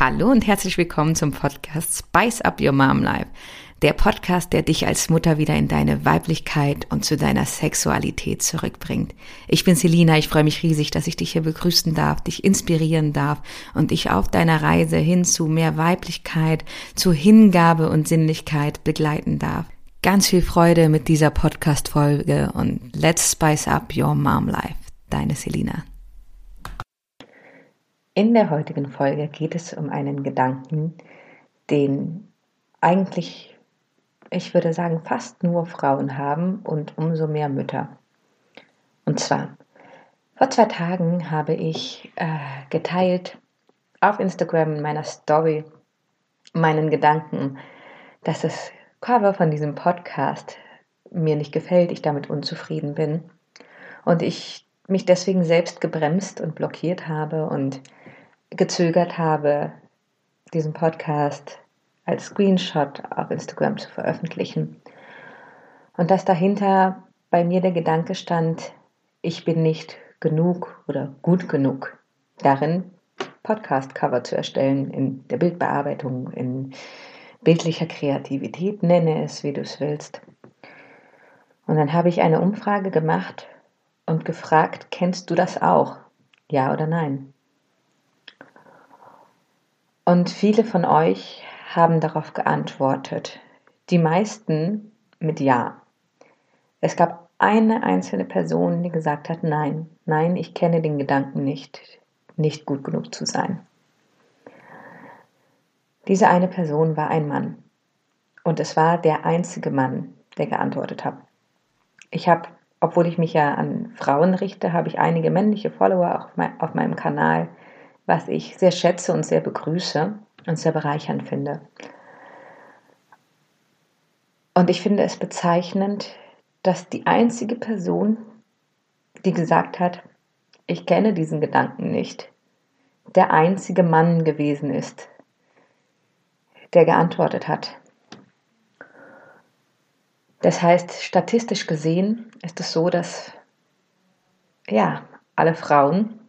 Hallo und herzlich willkommen zum Podcast Spice Up Your Mom Life. Der Podcast, der dich als Mutter wieder in deine Weiblichkeit und zu deiner Sexualität zurückbringt. Ich bin Selina, ich freue mich riesig, dass ich dich hier begrüßen darf, dich inspirieren darf und dich auf deiner Reise hin zu mehr Weiblichkeit, zu Hingabe und Sinnlichkeit begleiten darf. Ganz viel Freude mit dieser Podcast-Folge und let's spice up your mom life. Deine Selina. In der heutigen Folge geht es um einen Gedanken, den eigentlich, ich würde sagen, fast nur Frauen haben und umso mehr Mütter. Und zwar, vor zwei Tagen habe ich äh, geteilt auf Instagram in meiner Story meinen Gedanken, dass das Cover von diesem Podcast mir nicht gefällt, ich damit unzufrieden bin und ich mich deswegen selbst gebremst und blockiert habe und gezögert habe, diesen Podcast als Screenshot auf Instagram zu veröffentlichen. Und dass dahinter bei mir der Gedanke stand, ich bin nicht genug oder gut genug darin, Podcast-Cover zu erstellen, in der Bildbearbeitung, in bildlicher Kreativität, nenne es, wie du es willst. Und dann habe ich eine Umfrage gemacht und gefragt, kennst du das auch? Ja oder nein? Und viele von euch haben darauf geantwortet. Die meisten mit Ja. Es gab eine einzelne Person, die gesagt hat, nein, nein, ich kenne den Gedanken nicht, nicht gut genug zu sein. Diese eine Person war ein Mann. Und es war der einzige Mann, der geantwortet hat. Ich habe, obwohl ich mich ja an Frauen richte, habe ich einige männliche Follower auf, auf meinem Kanal, was ich sehr schätze und sehr begrüße und sehr bereichernd finde. Und ich finde es bezeichnend, dass die einzige Person, die gesagt hat, ich kenne diesen Gedanken nicht, der einzige Mann gewesen ist, der geantwortet hat. Das heißt, statistisch gesehen ist es so, dass ja, alle Frauen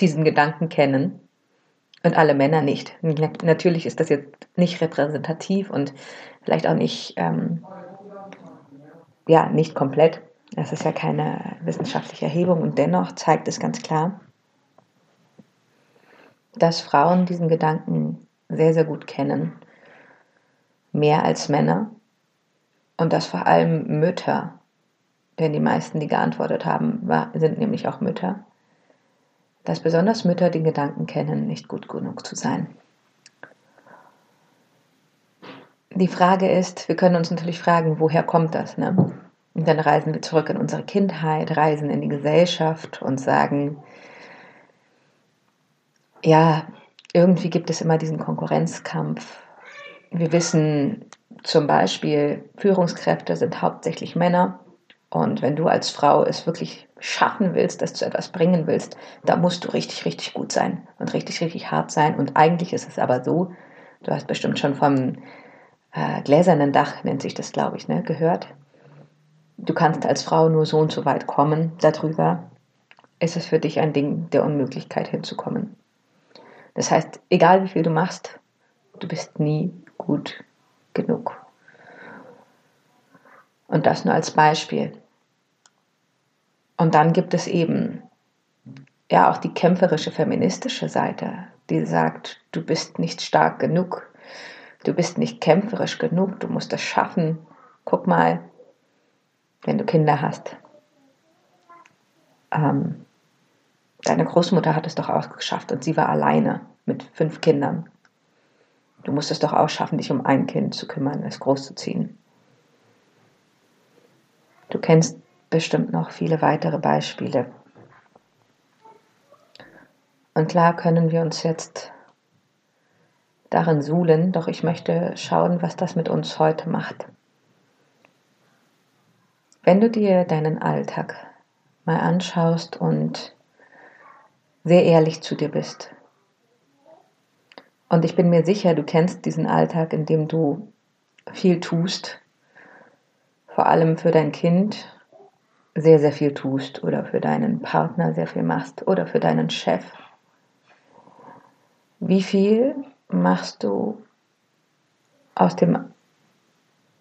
diesen Gedanken kennen und alle Männer nicht. Natürlich ist das jetzt nicht repräsentativ und vielleicht auch nicht, ähm, ja, nicht komplett. Das ist ja keine wissenschaftliche Erhebung und dennoch zeigt es ganz klar, dass Frauen diesen Gedanken sehr, sehr gut kennen, mehr als Männer und dass vor allem Mütter, denn die meisten, die geantwortet haben, sind nämlich auch Mütter, dass besonders Mütter den Gedanken kennen, nicht gut genug zu sein. Die Frage ist, wir können uns natürlich fragen, woher kommt das? Ne? Und dann reisen wir zurück in unsere Kindheit, reisen in die Gesellschaft und sagen, ja, irgendwie gibt es immer diesen Konkurrenzkampf. Wir wissen zum Beispiel, Führungskräfte sind hauptsächlich Männer. Und wenn du als Frau es wirklich schaffen willst, dass du etwas bringen willst, da musst du richtig, richtig gut sein und richtig, richtig hart sein. Und eigentlich ist es aber so, du hast bestimmt schon vom äh, gläsernen Dach, nennt sich das, glaube ich, ne, gehört. Du kannst als Frau nur so und so weit kommen. Darüber ist es für dich ein Ding der Unmöglichkeit hinzukommen. Das heißt, egal wie viel du machst, du bist nie gut genug. Und das nur als Beispiel. Und dann gibt es eben ja auch die kämpferische feministische Seite, die sagt, du bist nicht stark genug, du bist nicht kämpferisch genug, du musst es schaffen. Guck mal, wenn du Kinder hast. Ähm, deine Großmutter hat es doch auch geschafft und sie war alleine mit fünf Kindern. Du musst es doch auch schaffen, dich um ein Kind zu kümmern, es großzuziehen. Du kennst bestimmt noch viele weitere Beispiele. Und klar können wir uns jetzt darin suhlen, doch ich möchte schauen, was das mit uns heute macht. Wenn du dir deinen Alltag mal anschaust und sehr ehrlich zu dir bist, und ich bin mir sicher, du kennst diesen Alltag, in dem du viel tust, vor allem für dein Kind sehr, sehr viel tust oder für deinen Partner sehr viel machst oder für deinen Chef. Wie viel machst du aus dem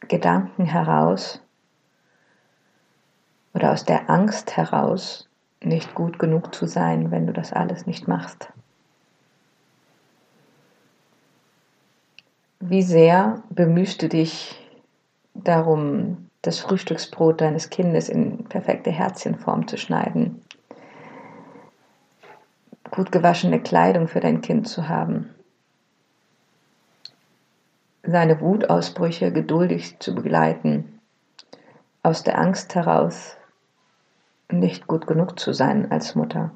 Gedanken heraus oder aus der Angst heraus, nicht gut genug zu sein, wenn du das alles nicht machst? Wie sehr bemühst du dich darum, das Frühstücksbrot deines Kindes in perfekte Herzchenform zu schneiden, gut gewaschene Kleidung für dein Kind zu haben, seine Wutausbrüche geduldig zu begleiten, aus der Angst heraus nicht gut genug zu sein als Mutter.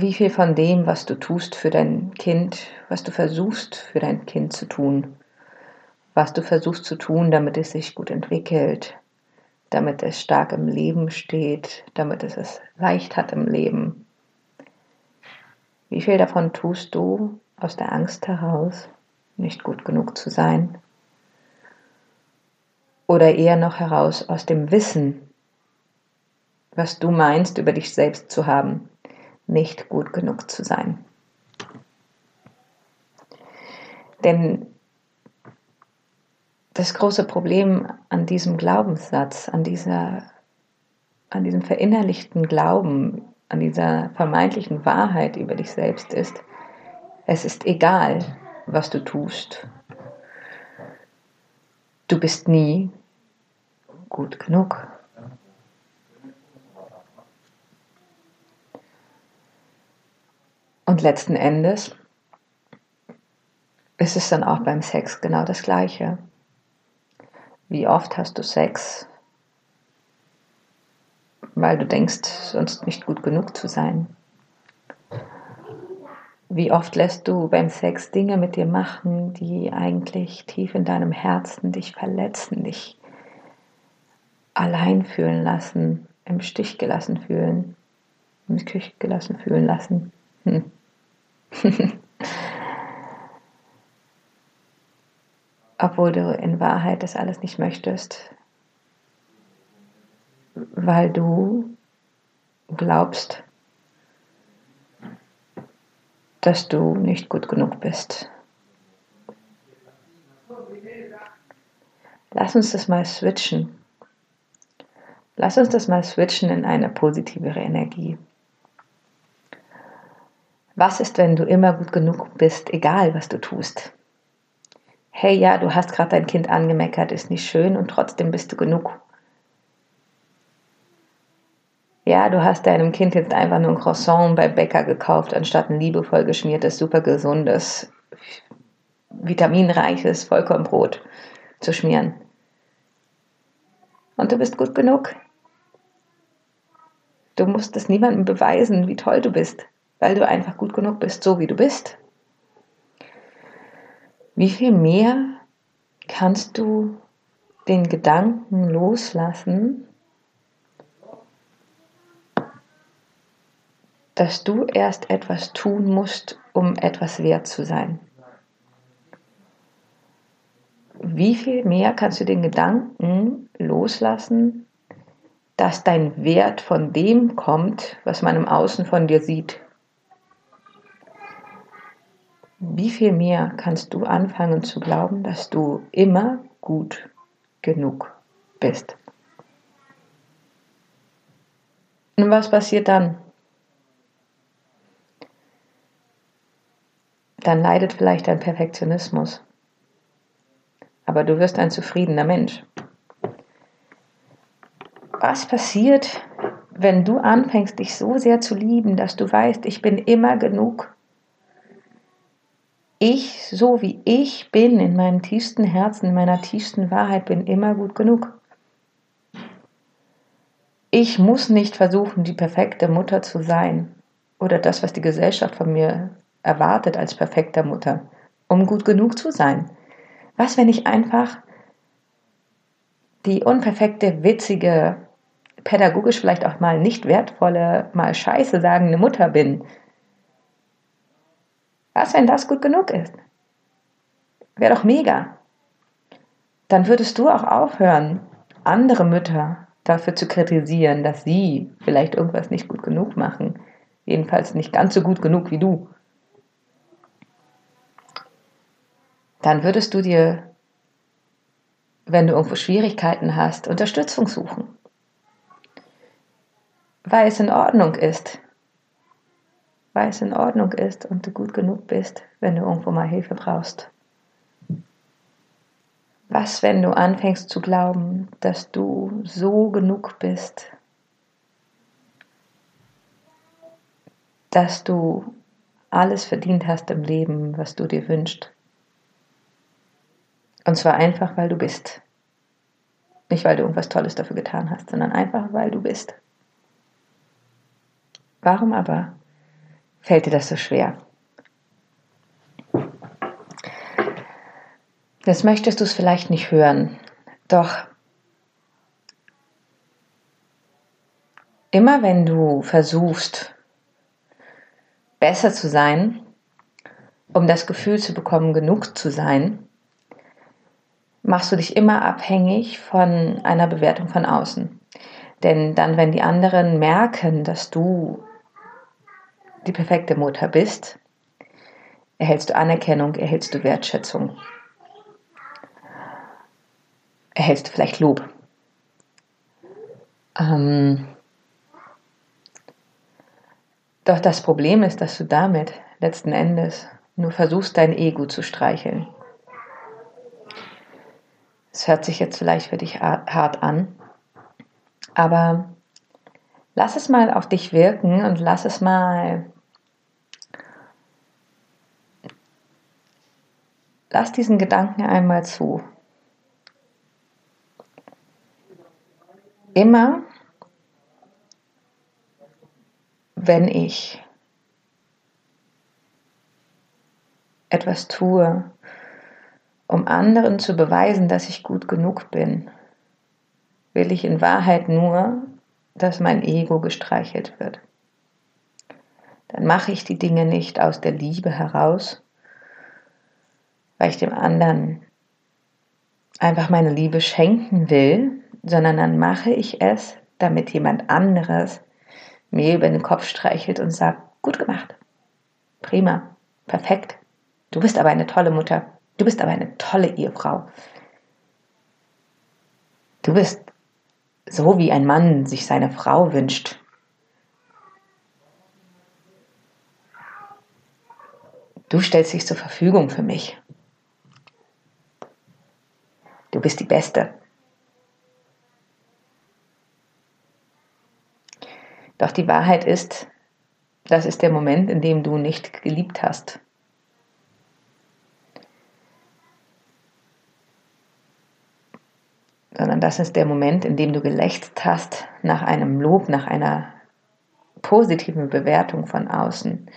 Wie viel von dem, was du tust für dein Kind, was du versuchst für dein Kind zu tun, was du versuchst zu tun, damit es sich gut entwickelt, damit es stark im Leben steht, damit es es leicht hat im Leben. Wie viel davon tust du aus der Angst heraus, nicht gut genug zu sein? Oder eher noch heraus aus dem Wissen, was du meinst über dich selbst zu haben, nicht gut genug zu sein? Denn das große Problem an diesem Glaubenssatz, an, dieser, an diesem verinnerlichten Glauben, an dieser vermeintlichen Wahrheit über dich selbst ist, es ist egal, was du tust. Du bist nie gut genug. Und letzten Endes ist es dann auch beim Sex genau das Gleiche. Wie oft hast du Sex, weil du denkst, sonst nicht gut genug zu sein? Wie oft lässt du beim Sex Dinge mit dir machen, die eigentlich tief in deinem Herzen dich verletzen, dich allein fühlen lassen, im Stich gelassen fühlen, im Stich gelassen fühlen lassen? Hm. obwohl du in Wahrheit das alles nicht möchtest, weil du glaubst, dass du nicht gut genug bist. Lass uns das mal switchen. Lass uns das mal switchen in eine positivere Energie. Was ist, wenn du immer gut genug bist, egal was du tust? hey ja, du hast gerade dein Kind angemeckert, ist nicht schön und trotzdem bist du genug. Ja, du hast deinem Kind jetzt einfach nur ein Croissant beim Bäcker gekauft, anstatt ein liebevoll geschmiertes, super gesundes, vitaminreiches Vollkornbrot zu schmieren. Und du bist gut genug. Du musst es niemandem beweisen, wie toll du bist, weil du einfach gut genug bist, so wie du bist. Wie viel mehr kannst du den Gedanken loslassen, dass du erst etwas tun musst, um etwas wert zu sein? Wie viel mehr kannst du den Gedanken loslassen, dass dein Wert von dem kommt, was man im Außen von dir sieht? Wie viel mehr kannst du anfangen zu glauben, dass du immer gut genug bist? Und was passiert dann? Dann leidet vielleicht dein Perfektionismus. Aber du wirst ein zufriedener Mensch. Was passiert, wenn du anfängst, dich so sehr zu lieben, dass du weißt, ich bin immer genug ich, so wie ich bin, in meinem tiefsten Herzen, in meiner tiefsten Wahrheit, bin immer gut genug. Ich muss nicht versuchen, die perfekte Mutter zu sein oder das, was die Gesellschaft von mir erwartet als perfekter Mutter, um gut genug zu sein. Was, wenn ich einfach die unperfekte, witzige, pädagogisch vielleicht auch mal nicht wertvolle, mal scheiße sagende Mutter bin, was, wenn das gut genug ist? Wäre doch mega. Dann würdest du auch aufhören, andere Mütter dafür zu kritisieren, dass sie vielleicht irgendwas nicht gut genug machen. Jedenfalls nicht ganz so gut genug wie du. Dann würdest du dir, wenn du irgendwo Schwierigkeiten hast, Unterstützung suchen. Weil es in Ordnung ist. Weil es in Ordnung ist und du gut genug bist, wenn du irgendwo mal Hilfe brauchst. Was, wenn du anfängst zu glauben, dass du so genug bist, dass du alles verdient hast im Leben, was du dir wünschst? Und zwar einfach, weil du bist. Nicht, weil du irgendwas Tolles dafür getan hast, sondern einfach, weil du bist. Warum aber fällt dir das so schwer? Jetzt möchtest du es vielleicht nicht hören, doch immer wenn du versuchst, besser zu sein, um das Gefühl zu bekommen, genug zu sein, machst du dich immer abhängig von einer Bewertung von außen. Denn dann, wenn die anderen merken, dass du die perfekte Mutter bist, erhältst du Anerkennung, erhältst du Wertschätzung erhältst du vielleicht Lob. Ähm, doch das Problem ist, dass du damit letzten Endes nur versuchst, dein Ego zu streicheln. Es hört sich jetzt vielleicht für dich hart an, aber lass es mal auf dich wirken und lass es mal lass diesen Gedanken einmal zu. immer, wenn ich etwas tue, um anderen zu beweisen, dass ich gut genug bin, will ich in Wahrheit nur, dass mein Ego gestreichelt wird. Dann mache ich die Dinge nicht aus der Liebe heraus, weil ich dem anderen einfach meine Liebe schenken will, sondern dann mache ich es, damit jemand anderes mir über den Kopf streichelt und sagt, gut gemacht, prima, perfekt, du bist aber eine tolle Mutter, du bist aber eine tolle Ehefrau. Du bist so, wie ein Mann sich seine Frau wünscht. Du stellst dich zur Verfügung für mich. Du bist die Beste. Doch die Wahrheit ist, das ist der Moment, in dem du nicht geliebt hast. Sondern das ist der Moment, in dem du gelächzt hast nach einem Lob, nach einer positiven Bewertung von außen,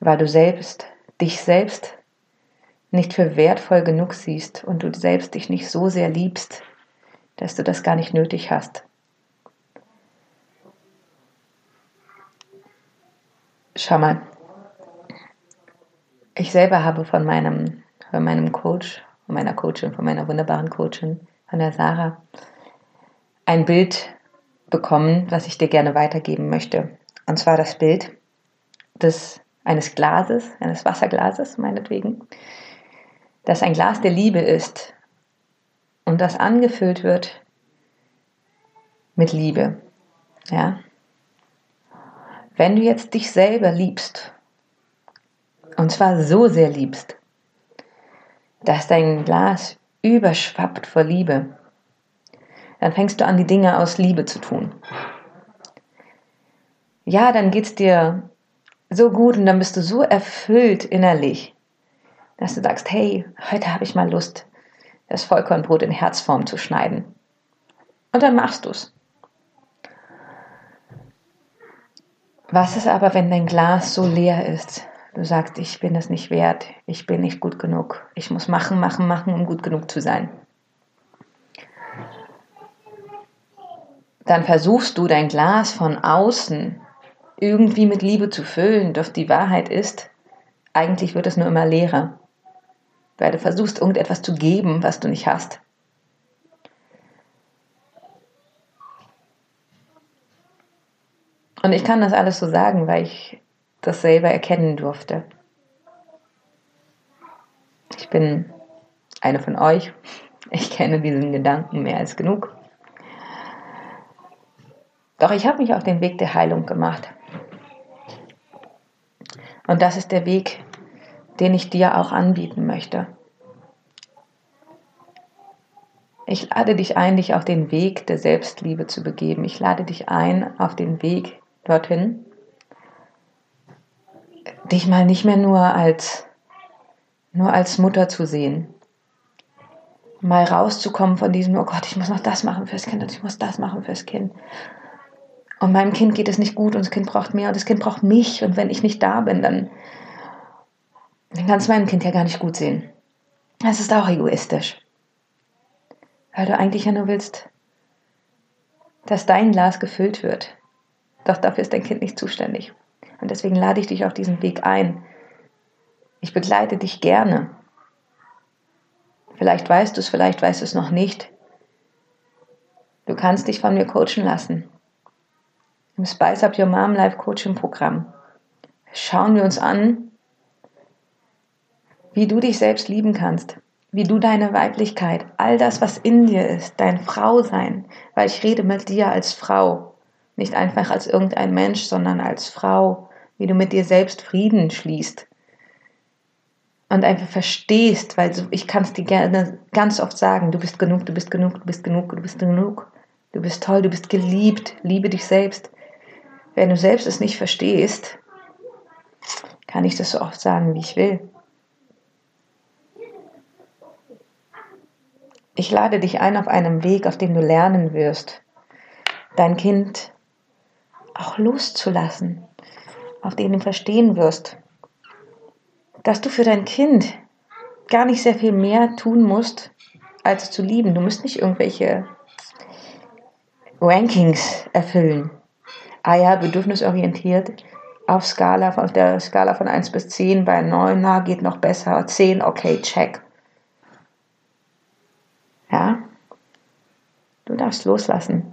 weil du selbst, dich selbst nicht für wertvoll genug siehst und du selbst dich nicht so sehr liebst, dass du das gar nicht nötig hast. Schau mal, ich selber habe von meinem, von meinem Coach, von meiner Coachin, von meiner wunderbaren Coachin, von der Sarah, ein Bild bekommen, was ich dir gerne weitergeben möchte. Und zwar das Bild des, eines Glases, eines Wasserglases meinetwegen, das ein Glas der Liebe ist und das angefüllt wird mit Liebe. Ja, wenn du jetzt dich selber liebst, und zwar so sehr liebst, dass dein Glas überschwappt vor Liebe, dann fängst du an, die Dinge aus Liebe zu tun. Ja, dann geht es dir so gut und dann bist du so erfüllt innerlich, dass du sagst, hey, heute habe ich mal Lust, das Vollkornbrot in Herzform zu schneiden. Und dann machst du es. Was ist aber, wenn dein Glas so leer ist? Du sagst, ich bin es nicht wert, ich bin nicht gut genug, ich muss machen, machen, machen, um gut genug zu sein. Dann versuchst du dein Glas von außen irgendwie mit Liebe zu füllen, doch die Wahrheit ist, eigentlich wird es nur immer leerer, weil du versuchst irgendetwas zu geben, was du nicht hast. Und ich kann das alles so sagen, weil ich das selber erkennen durfte. Ich bin eine von euch. Ich kenne diesen Gedanken mehr als genug. Doch ich habe mich auf den Weg der Heilung gemacht. Und das ist der Weg, den ich dir auch anbieten möchte. Ich lade dich ein, dich auf den Weg der Selbstliebe zu begeben. Ich lade dich ein, auf den Weg dorthin, dich mal nicht mehr nur als, nur als Mutter zu sehen. Mal rauszukommen von diesem, oh Gott, ich muss noch das machen fürs Kind und ich muss das machen fürs Kind. Und meinem Kind geht es nicht gut und das Kind braucht mehr und das Kind braucht mich. Und wenn ich nicht da bin, dann, dann kann es meinem Kind ja gar nicht gut sehen. Das ist auch egoistisch. Weil du eigentlich ja nur willst, dass dein Glas gefüllt wird. Doch dafür ist dein Kind nicht zuständig. Und deswegen lade ich dich auf diesen Weg ein. Ich begleite dich gerne. Vielleicht weißt du es, vielleicht weißt du es noch nicht. Du kannst dich von mir coachen lassen. Im Spice Up Your Mom Life Coaching Programm schauen wir uns an, wie du dich selbst lieben kannst, wie du deine Weiblichkeit, all das, was in dir ist, dein Frausein, weil ich rede mit dir als Frau, nicht einfach als irgendein Mensch, sondern als Frau, wie du mit dir selbst Frieden schließt und einfach verstehst, weil ich kann es dir gerne ganz oft sagen, du bist genug, du bist genug, du bist genug, du bist genug, du bist toll, du bist geliebt, liebe dich selbst. Wenn du selbst es nicht verstehst, kann ich das so oft sagen, wie ich will. Ich lade dich ein auf einem Weg, auf dem du lernen wirst, dein Kind auch loszulassen, auf dem du verstehen wirst, dass du für dein Kind gar nicht sehr viel mehr tun musst, als zu lieben. Du musst nicht irgendwelche Rankings erfüllen. Ah ja, bedürfnisorientiert auf Skala, auf der Skala von 1 bis 10 bei 9, na, geht noch besser, 10, okay, check. Ja? Du darfst loslassen,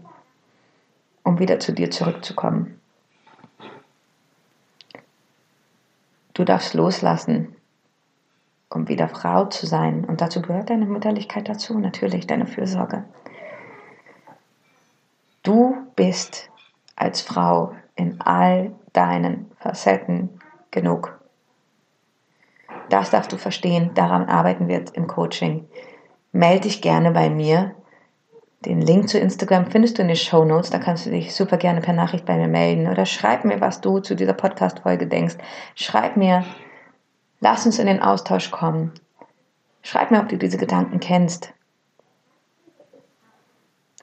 um wieder zu dir zurückzukommen. Du darfst loslassen, um wieder Frau zu sein. Und dazu gehört deine Mütterlichkeit dazu, natürlich deine Fürsorge. Du bist als Frau in all deinen Facetten genug. Das darfst du verstehen, daran arbeiten wir im Coaching melde dich gerne bei mir. Den Link zu Instagram findest du in den Show Notes. Da kannst du dich super gerne per Nachricht bei mir melden oder schreib mir, was du zu dieser Podcast-Folge denkst. Schreib mir, lass uns in den Austausch kommen. Schreib mir, ob du diese Gedanken kennst.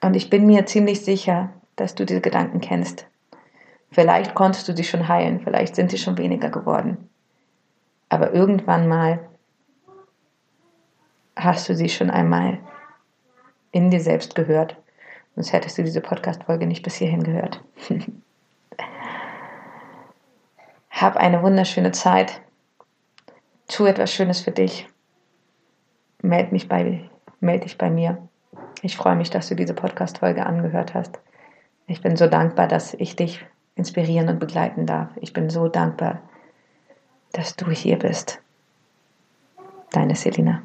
Und ich bin mir ziemlich sicher, dass du diese Gedanken kennst. Vielleicht konntest du sie schon heilen, vielleicht sind sie schon weniger geworden. Aber irgendwann mal hast du sie schon einmal in dir selbst gehört. Sonst hättest du diese Podcast-Folge nicht bis hierhin gehört. Hab eine wunderschöne Zeit. Tu etwas Schönes für dich. Meld, mich bei, meld dich bei mir. Ich freue mich, dass du diese Podcast-Folge angehört hast. Ich bin so dankbar, dass ich dich inspirieren und begleiten darf. Ich bin so dankbar, dass du hier bist. Deine Selina.